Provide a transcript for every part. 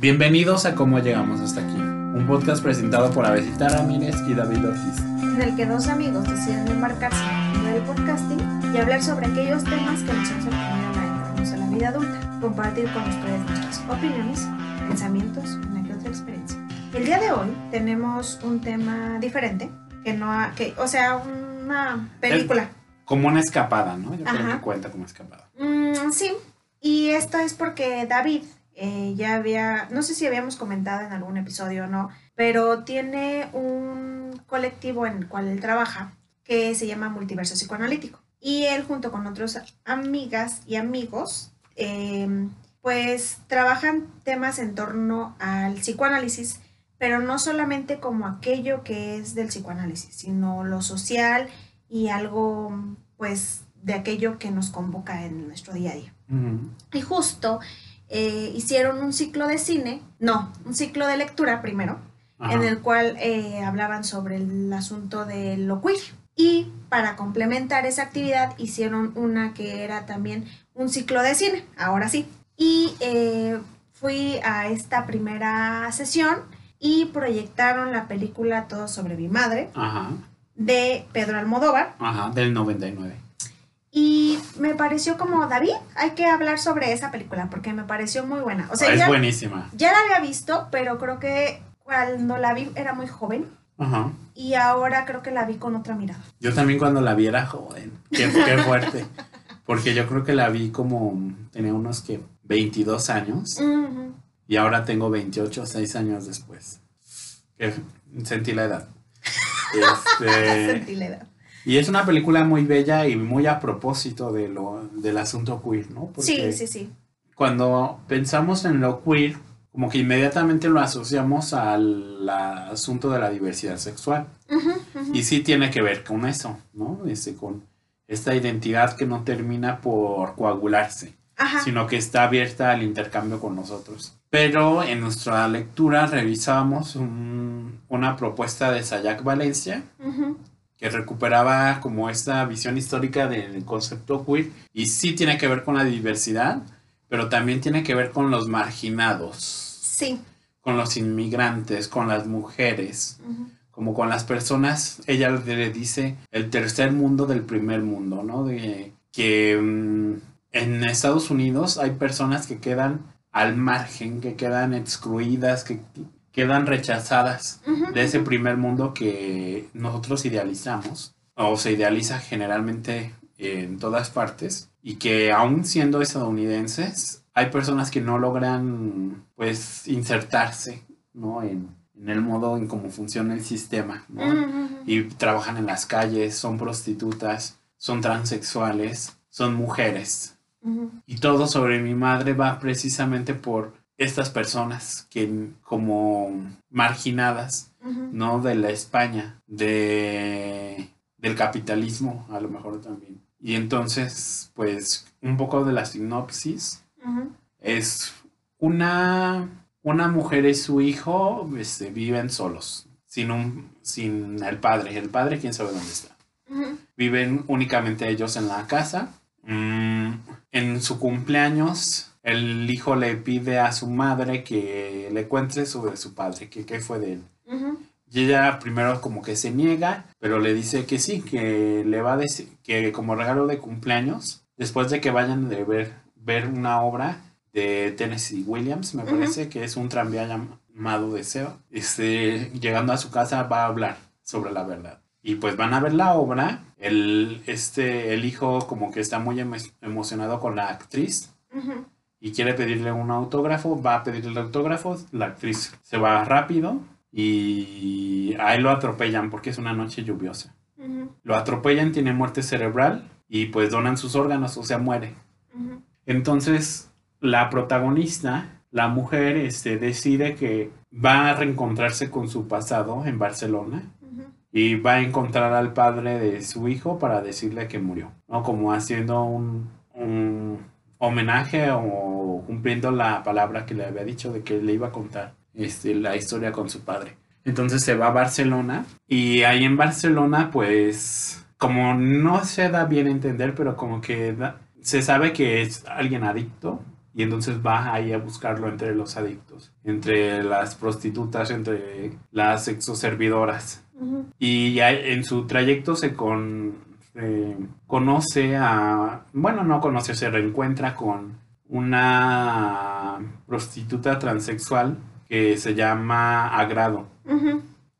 Bienvenidos a Cómo Llegamos Hasta Aquí, un podcast presentado por Avesita Ramírez y David Ortiz. en el que dos amigos deciden embarcarse en el mundo del podcasting y hablar sobre aquellos temas que nos han sorprendido adentrarnos a la vida adulta, compartir con ustedes nuestras opiniones, pensamientos y una que otra experiencia. El día de hoy tenemos un tema diferente, que no ha- que, o sea, una película. Como una escapada, ¿no? Yo creo que cuenta como escapada. Mm, sí, y esto es porque David eh, ya había, no sé si habíamos comentado en algún episodio o no, pero tiene un colectivo en el cual él trabaja que se llama Multiverso Psicoanalítico. Y él junto con otras amigas y amigos, eh, pues trabajan temas en torno al psicoanálisis, pero no solamente como aquello que es del psicoanálisis, sino lo social y algo pues de aquello que nos convoca en nuestro día a día. Y justo eh, hicieron un ciclo de cine, no, un ciclo de lectura primero, Ajá. en el cual eh, hablaban sobre el asunto de lo queer. Y para complementar esa actividad hicieron una que era también un ciclo de cine, ahora sí. Y eh, fui a esta primera sesión y proyectaron la película Todo sobre mi madre Ajá. de Pedro Almodóvar. Ajá. Del 99. Me pareció como, David, hay que hablar sobre esa película porque me pareció muy buena. O sea, es ya, buenísima. ya la había visto, pero creo que cuando la vi era muy joven Ajá. y ahora creo que la vi con otra mirada. Yo también cuando la vi era joven. Qué, qué fuerte. Porque yo creo que la vi como, tenía unos que 22 años Ujú. y ahora tengo 28, 6 años después. Que sentí la edad. Este, Sentí la edad. Y es una película muy bella y muy a propósito de lo, del asunto queer, ¿no? Sí, sí, sí. cuando pensamos en lo queer, como que inmediatamente lo asociamos al asunto de la diversidad sexual. Ujú, ujú. Y sí tiene que ver con eso, ¿no? Este, con esta identidad que no termina por coagularse, Ajá. sino que está abierta al intercambio con nosotros. Pero en nuestra lectura revisamos un- una propuesta de Sayak Valencia, Ujú. Que recuperaba como esta visión histórica del concepto queer y sí tiene que ver con la diversidad, pero también tiene que ver con los marginados, Sí. con los inmigrantes, con las mujeres, como con las personas, ella le dice el tercer mundo del primer mundo, ¿no? De que mm, en Estados Unidos hay personas que quedan al margen, que quedan excluidas, que quedan rechazadas de ese primer mundo que nosotros idealizamos o se idealiza generalmente en todas partes y que aún siendo estadounidenses hay personas que no logran pues insertarse ¿no? en, en el modo en cómo funciona el sistema ¿no? Y trabajan en las calles, son prostitutas, son transexuales, son mujeres y todo sobre mi madre va precisamente por estas personas que como marginadas no de la España, de del capitalismo a lo mejor también. Y entonces, pues un poco de la sinopsis es una una mujer y su hijo este, viven solos, sin un sin el padre, el padre quién sabe dónde está. Viven únicamente ellos en la casa. Mm, en su cumpleaños, el hijo le pide a su madre que le cuente sobre su padre, que qué fue de él. Y ella primero como que se niega, pero le dice que sí, que le va a decir que como regalo de cumpleaños, después de que vayan a ver, ver una obra de Tennessee Williams, me parece que es un tranvía llamado Deseo, este, llegando a su casa va a hablar sobre la verdad. Y pues van a ver la obra, el, este, el hijo como que está muy emo- emocionado con la actriz. Y quiere pedirle un autógrafo, va a pedirle el autógrafo, la actriz se va rápido y a él lo atropellan porque es una noche lluviosa. Lo atropellan, tiene muerte cerebral y pues donan sus órganos, o sea, muere. Entonces, la protagonista, la mujer, este, decide que va a reencontrarse con su pasado en Barcelona y va a encontrar al padre de su hijo para decirle que murió, ¿no? Como haciendo un, un homenaje o cumpliendo la palabra que le había dicho de que le iba a contar este, la historia con su padre. Entonces se va a Barcelona y ahí en Barcelona pues como no se da bien a entender, pero como que da- se sabe que es alguien adicto y entonces va ahí a buscarlo entre los adictos, entre las prostitutas, entre las sexoservidoras. Ujú. Y ya en su trayecto se con, se conoce a, bueno, no conoce, se reencuentra con una prostituta transexual que se llama Agrado,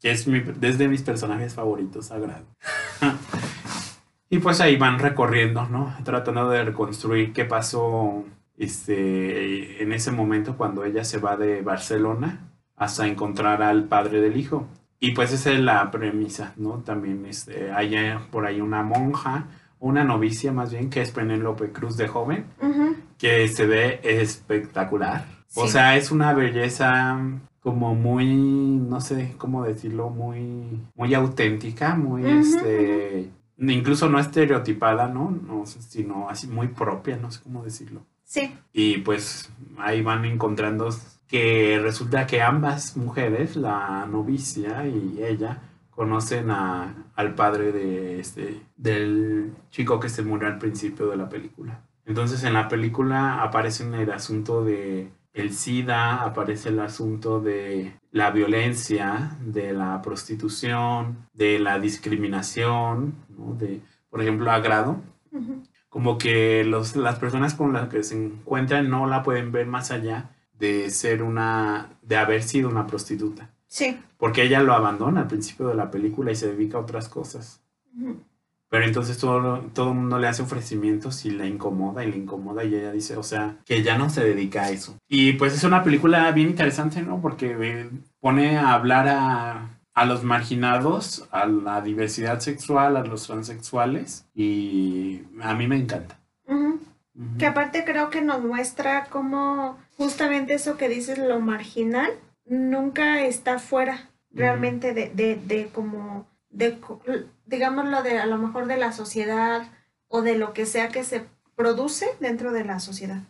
que es mi, desde mis personajes favoritos, Agrado. y pues ahí van recorriendo, ¿no? Tratando de reconstruir qué pasó este, en ese momento cuando ella se va de Barcelona hasta encontrar al padre del hijo. Y pues esa es la premisa, ¿no? También este, hay eh, por ahí una monja, una novicia más bien, que es Penélope Cruz de joven, que se ve espectacular. O sea, es una belleza como muy, no sé cómo decirlo, muy, muy auténtica, muy, este, incluso no estereotipada, ¿no? no sino así muy propia, no sé cómo decirlo. Sí. Y pues ahí van encontrando que resulta que ambas mujeres, la novicia y ella, conocen a, al padre de este, del chico que se murió al principio de la película. Entonces en la película aparece el asunto de el SIDA, aparece el asunto de la violencia, de la prostitución, de la discriminación, ¿no? de, por ejemplo, agrado como que los, las personas con las que se encuentran no la pueden ver más allá de ser una, de haber sido una prostituta. Sí. Porque ella lo abandona al principio de la película y se dedica a otras cosas. Pero entonces todo, todo el mundo le hace ofrecimientos y la incomoda y la incomoda y ella dice, o sea, que ya no se dedica a eso. Y pues es una película bien interesante, ¿no? Porque eh, pone a hablar a, a los marginados, a la diversidad sexual, a los transexuales y a mí me encanta. Que aparte creo que nos muestra cómo justamente eso que dices, lo marginal, nunca está fuera realmente de, de, de como, de, digámoslo, de a lo mejor de la sociedad o de lo que sea que se produce dentro de la sociedad.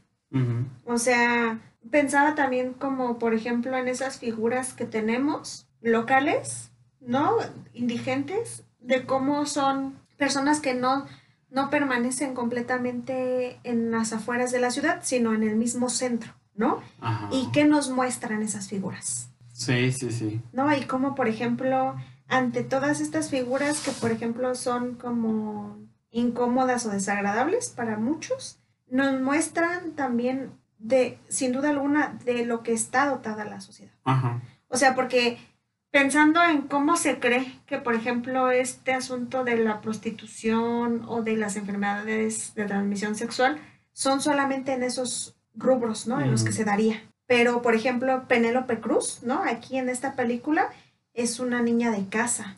O sea, pensaba también como, por ejemplo, en esas figuras que tenemos locales, ¿no? Indigentes, de cómo son personas que no, no permanecen completamente en las afueras de la ciudad, sino en el mismo centro, ¿no? Ajá. ¿Y qué nos muestran esas figuras? Sí, sí, sí. ¿No? Y cómo, por ejemplo, ante todas estas figuras que, por ejemplo, son como incómodas o desagradables para muchos, nos muestran también de, sin duda alguna, de lo que está dotada la sociedad. Ajá. O sea, porque pensando en cómo se cree que, por ejemplo, este asunto de la prostitución o de las enfermedades de transmisión sexual son solamente en esos rubros, ¿no? En los que Ujú. se daría. Pero, por ejemplo, Penélope Cruz, ¿no? Aquí en esta película es una niña de casa.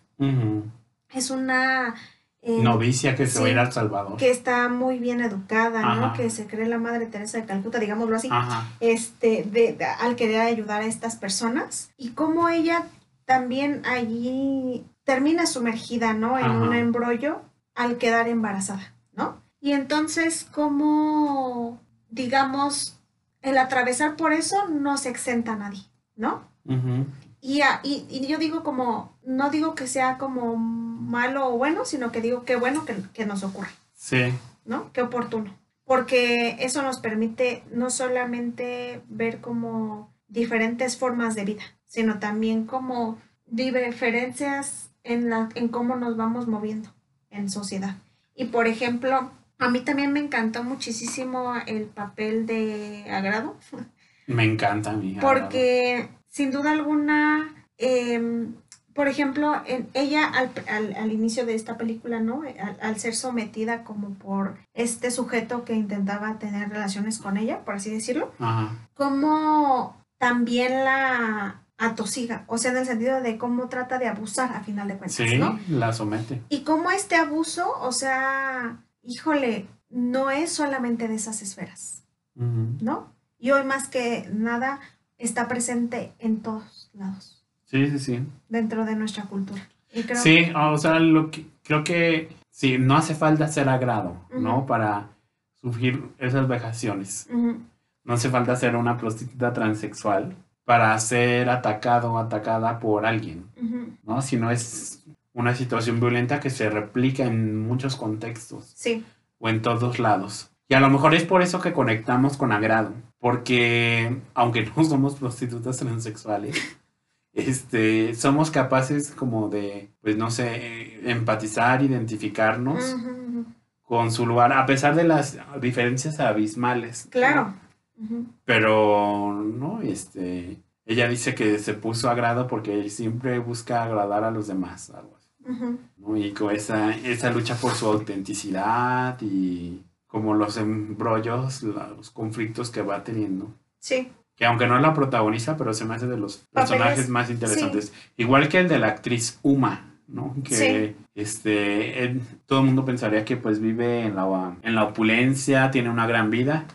Es una... eh, Novicia que se va a sí, ir a El Salvador. que está muy bien educada, ¿no? Que se cree la madre Teresa de Calcuta, digámoslo así Ajá. este, de, de- al querer ayudar a estas personas y cómo ella también allí termina sumergida, ¿no? En Ajá. un embrollo al quedar embarazada, ¿no? Y entonces, cómo, digamos, el atravesar por eso no se exenta a nadie, ¿no? Y, y, y yo digo como, no digo que sea como malo o bueno, sino que digo que bueno que, que nos ocurre. Sí. ¿no? Qué oportuno. Porque eso nos permite no solamente ver como diferentes formas de vida, sino también como diferencias en, la, en cómo nos vamos moviendo en sociedad. Y por ejemplo, a mí también me encantó muchísimo el papel de Agrado, Me encanta a mí. porque sin duda alguna, em, por ejemplo, en, ella al, al- al inicio de esta película, ¿no? Al, al ser sometida como por este sujeto que intentaba tener relaciones con ella, por así decirlo, Ajá. como también la atosiga, o sea, en el sentido de cómo trata de abusar a final de cuentas, Sí, ¿no? la somete. Y cómo este abuso, o sea, híjole, no es solamente de esas esferas. ¿no? Y hoy más que nada está presente en todos lados, Sí, sí, sí. dentro de nuestra cultura. Y creo Sí, o sea, lo que, creo que sí, no hace falta ser agrado, ¿no? Para sufrir esas vejaciones. Ujú, No hace falta ser una prostituta transexual para ser atacado o atacada por alguien, ujú. ¿no? Si no es una situación violenta que se replica en muchos contextos Sí, o en todos lados. Y a lo mejor es por eso que conectamos con agrado, porque aunque no somos prostitutas transexuales, este, somos capaces como de, pues no sé, empatizar, identificarnos con su lugar, a pesar de las diferencias abismales. Claro. ¿no? Pero, no, este, ella dice que se puso a grado porque siempre busca agradar a los demás, algo así, Ujú. ¿no? Y con esa, esa lucha por su autenticidad y como los embrollos, los conflictos que va teniendo. Sí. Que aunque no es la protagoniza, pero se me hace de los Papeles, personajes más interesantes. Igual que el de la actriz Uma, ¿no? Que Sí. este, él- todo el mundo pensaría que pues vive en la, en la opulencia, tiene una gran vida,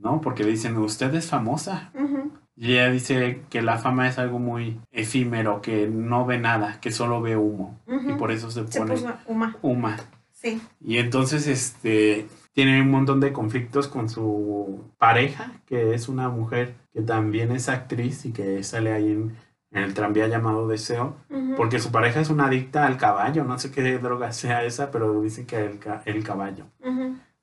¿no? Porque le dicen, usted es famosa. Y ella dice que la fama es algo muy efímero, que no ve nada, que solo ve humo. Y por eso se pone puso Uma. Uma. Sí. Y entonces, este, tiene un montón de conflictos con su pareja, que es una mujer que también es actriz y que sale ahí en, en el tranvía llamado Deseo, porque su pareja es una adicta al caballo, no sé qué droga sea esa, pero dicen que el, el caballo.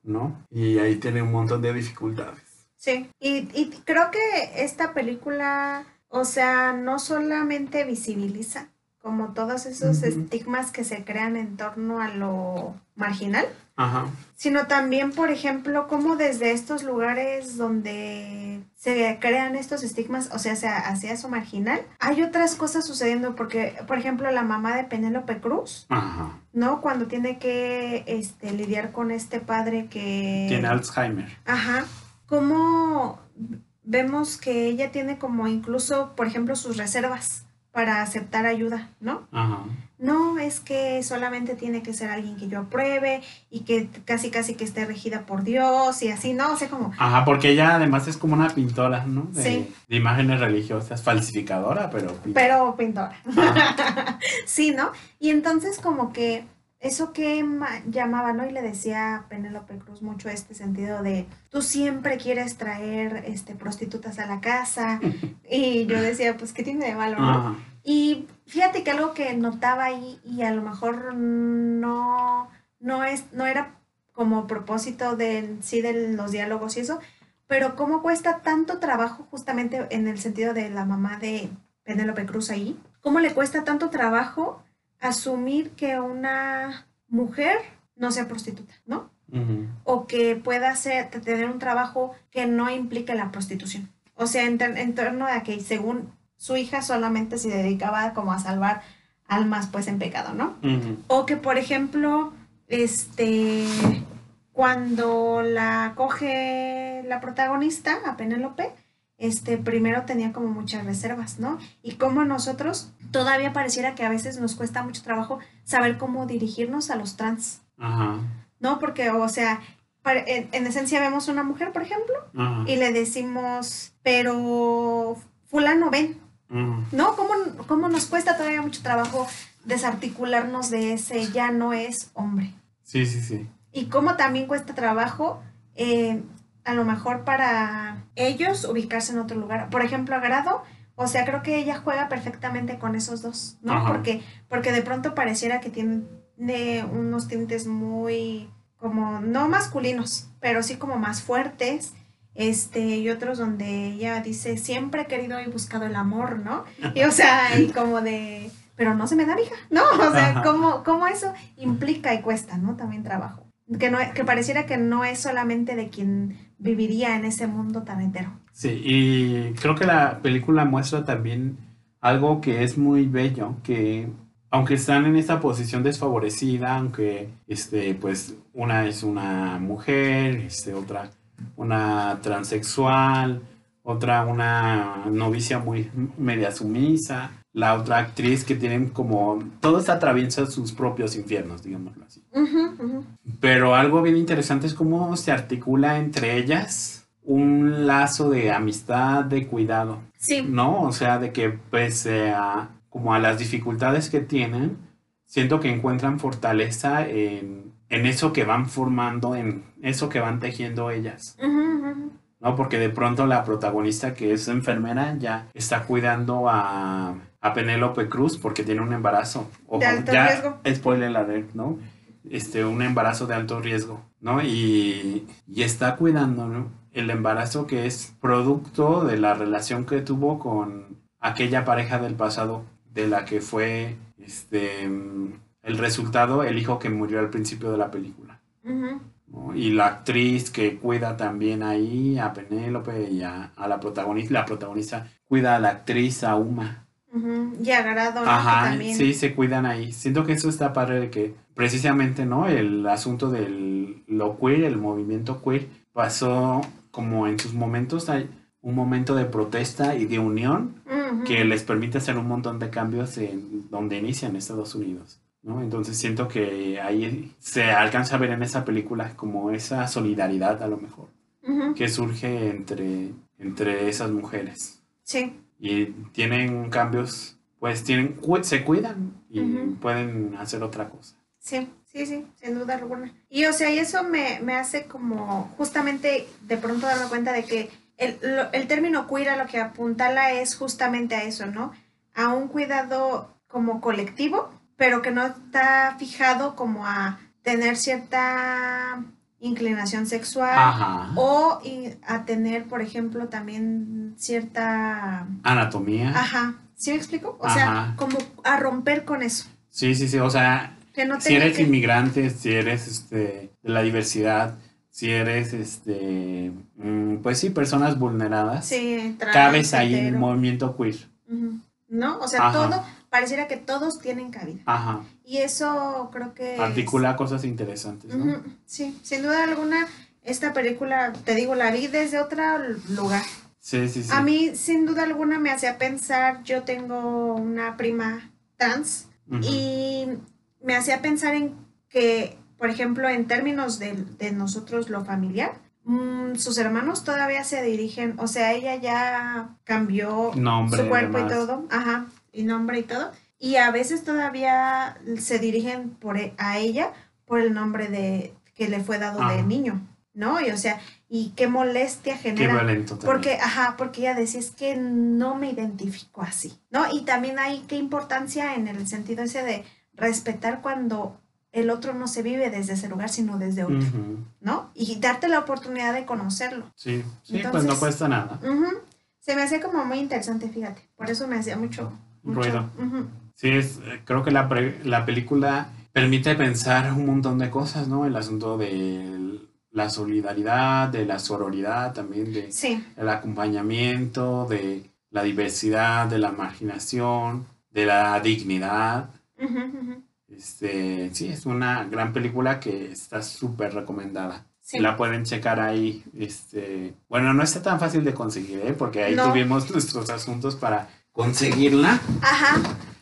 ¿no? Y ahí tiene un montón de dificultades. Sí, y, y creo que esta película, o sea, no solamente visibiliza como todos esos estigmas que se crean en torno a lo marginal, Ajá. sino también, por ejemplo, como desde estos lugares donde se crean estos estigmas, o sea, sea hacia eso marginal, hay otras cosas sucediendo, porque, por ejemplo, la mamá de Penélope Cruz, Ajá. ¿no? Cuando tiene que este, lidiar con este padre que... Tiene Alzheimer. Ajá. ¿Cómo vemos que ella tiene como incluso, por ejemplo, sus reservas para aceptar ayuda, ¿no? Ajá. No, es que solamente tiene que ser alguien que yo apruebe y que casi casi que esté regida por Dios y así, ¿no? O sea, como, Ajá, porque ella además es como una pintora, ¿no? De, Sí. de imágenes religiosas, falsificadora, pero pero pintora. Sí, ¿no? Y entonces como que eso que ma- llamaba, ¿no? Y le decía a Penélope Cruz mucho este sentido de, tú siempre quieres traer este, prostitutas a la casa. Y yo decía, pues, ¿qué tiene de malo, no? Y fíjate que algo que notaba ahí y a lo mejor no, no, es, no era como propósito de sí de los diálogos y eso, pero cómo cuesta tanto trabajo justamente en el sentido de la mamá de Penélope Cruz ahí, cómo le cuesta tanto trabajo asumir que una mujer no sea prostituta, ¿no? O que pueda tener un trabajo que no implique la prostitución. O sea, en, en torno a que según su hija solamente se dedicaba como a salvar almas pues en pecado, ¿no? O que, por ejemplo, este, cuando la coge la protagonista, a Penélope, este, primero tenía como muchas reservas, ¿no? Y como nosotros todavía pareciera que a veces nos cuesta mucho trabajo saber cómo dirigirnos a los trans, Ajá. ¿no? Porque, o sea, en, en esencia vemos una mujer, por ejemplo, Ajá. y le decimos, pero fulano, ven. ¿no? ¿Cómo, cómo nos cuesta todavía mucho trabajo desarticularnos de ese ya no es hombre? Sí, sí, sí. Y cómo también cuesta trabajo, eh, a lo mejor para ellos ubicarse en otro lugar. Por ejemplo, Agrado, o sea, creo que ella juega perfectamente con esos dos, ¿no? Ajá. Porque, porque de pronto pareciera que tiene unos tintes muy, como, no masculinos, pero sí como más fuertes. Este, y otros donde ella dice, siempre he querido y buscado el amor, ¿no? Y o sea, y como de, pero no se me da, hija, ¿no? O sea, Ajá. como, como eso implica y cuesta, ¿no? También trabajo. Que, no, pareciera que no es solamente de quien viviría en ese mundo tan hetero. Sí, y creo que la película muestra también algo que es muy bello, que aunque están en esta posición desfavorecida, aunque este, pues una es una mujer, este, otra una transexual, otra una novicia muy media sumisa, la otra actriz que tienen como, todos atraviesan sus propios infiernos, digámoslo así. Pero algo bien interesante es cómo se articula entre ellas un lazo de amistad, de cuidado, Sí, ¿no? O sea, de que pese a como a las dificultades que tienen, siento que encuentran fortaleza en, en eso que van formando, en eso que van tejiendo ellas. ¿no? Porque de pronto la protagonista que es enfermera ya está cuidando a, a Penélope Cruz porque tiene un embarazo. Ojo, De alto ya, riesgo. Spoiler alert, ¿no? Este, un embarazo de alto riesgo, ¿no? Y, y está cuidando, ¿no? el embarazo que es producto de la relación que tuvo con aquella pareja del pasado de la que fue este el resultado el hijo que murió al principio de la película. Y la actriz que cuida también ahí a Penélope y a, a la protagonista, la protagonista cuida a la actriz, a Uma. Y Ajá, también. sí, se cuidan ahí. Siento que eso está padre de que precisamente, ¿no? El asunto del lo queer, el movimiento queer, pasó como en sus momentos, hay un momento de protesta y de unión que les permite hacer un montón de cambios en donde inician Estados Unidos, ¿no? Entonces siento que ahí se alcanza a ver en esa película como esa solidaridad a lo mejor que surge entre, entre esas mujeres Sí. Y tienen cambios, pues tienen, se cuidan y pueden hacer otra cosa. Sí, sí, sí, sin duda alguna. Y o sea, y eso me, me hace como justamente de pronto darme cuenta de que el, lo- el término queer a lo que apuntala es justamente a eso, ¿no? A un cuidado como colectivo, pero que no está fijado como a tener cierta inclinación sexual Ajá. o a tener, por ejemplo, también cierta... Anatomía. Ajá, ¿sí me explico? O sea, como a romper con eso. Sí, sí, sí. O sea, Que no si eres que- inmigrante, si eres este, de la diversidad, si eres, este, mm, pues sí, personas vulneradas, Sí, trans, cabes ahí en el movimiento queer. Ujú. ¿No? O sea, Ajá. todo, pareciera que todos tienen cabida. Ajá. Y eso creo que... es- Articula cosas interesantes, ¿no? Sí, sin duda alguna, esta película, te digo, la vi desde otro lugar. Sí, sí, sí. A mí, sin duda alguna, me hacía pensar, yo tengo una prima trans y me hacía pensar en que, por ejemplo, en términos de, de nosotros lo familiar, mm, sus hermanos todavía se dirigen, o sea, ella ya cambió Nombre, su cuerpo y todo, ajá, y nombre y todo, y a veces todavía se dirigen por e- a ella por el nombre de que le fue dado de Ajá. niño, ¿no? Y o sea, y qué molestia Qué genera. violento también. Porque, ajá, porque ella decía, es que no me identifico así, ¿no? Y también hay qué importancia en el sentido ese de respetar cuando el otro no se vive desde ese lugar, sino desde otro. ¿no? Y darte la oportunidad de conocerlo. Sí, sí, pues no cuesta nada. Se me hacía como muy interesante, fíjate. Por eso me hacía mucho, mucho Ruido. Sí, es, eh, creo que la, pre- la película permite pensar un montón de cosas, ¿no? El asunto de la solidaridad, de la sororidad también, de Sí, el acompañamiento, de la diversidad, de la marginación, de la dignidad. Este, sí, es una gran película que está súper recomendada. sí. La pueden checar ahí. Este, bueno, no está tan fácil de conseguir, ¿eh? porque ahí No. tuvimos nuestros asuntos para conseguirla. Ajá,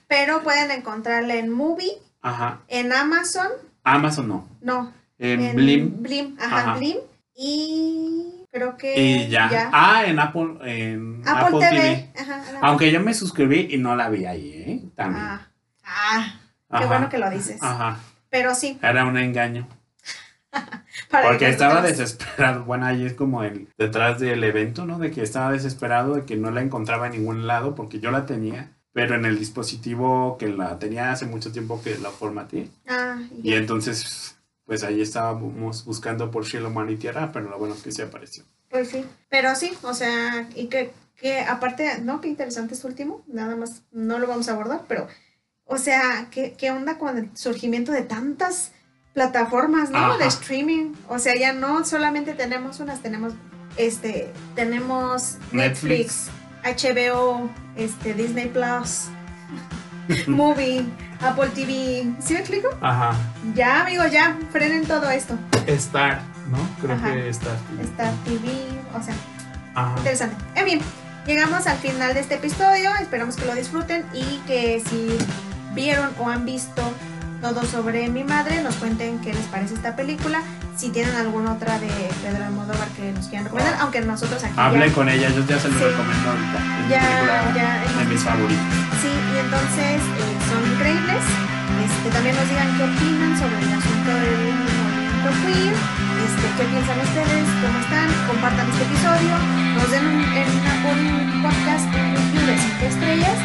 pero pueden encontrarla en Movie, Ajá. en Amazon, Amazon no. no, En Blim. Blim, ajá, Ajá. Blim. Y creo que Y ya. ya. Ah, en Apple, en Apple, Apple, TV. TV. Ajá, en. Aunque yo me suscribí y no la vi ahí, ¿eh? También. Ah, ah, qué bueno que lo dices. Ajá. Pero sí, Era un engaño. Porque que estaba desesperado. Bueno, ahí es como el detrás del evento, ¿no? De que estaba desesperado de que no la encontraba en ningún lado porque yo la tenía, pero en el dispositivo que la tenía hace mucho tiempo que la formateé. Ah, Y entonces, pues ahí estábamos buscando por cielo, mar y tierra, pero lo bueno es que se apareció. Pues sí, pero sí, o sea, y que, que aparte, ¿no? Qué interesante es último, nada más no lo vamos a abordar, pero, o sea, ¿qué, qué onda con el surgimiento de tantas plataformas, ¿no? Ajá. De streaming, o sea, ya no solamente tenemos unas, tenemos, este, tenemos Netflix, HBO, este, Disney Plus, Movie, Apple TV, ¿sí me explico? Ajá. Ya, amigos, ya, frenen todo esto, Star, ¿no? Creo Ajá. que Star. está TV, o sea, Ajá. Interesante. En fin, llegamos al final de este episodio. Esperamos que lo disfruten y que si vieron o han visto todo sobre mi madre, nos cuenten qué les parece esta película. Si tienen alguna otra de Pedro Almodóvar que nos quieran recomendar, aunque nosotros aquí Hable ya, con ella, yo ya se lo Sí. recomiendo ahorita. Es Ya, ya de mis favoritas. Sí, y entonces eh, son increíbles. Este, también nos digan qué opinan sobre el asunto del movimiento queer. Este, qué piensan ustedes, cómo están, compartan este episodio, nos den un, en un podcast un review de 5 estrellas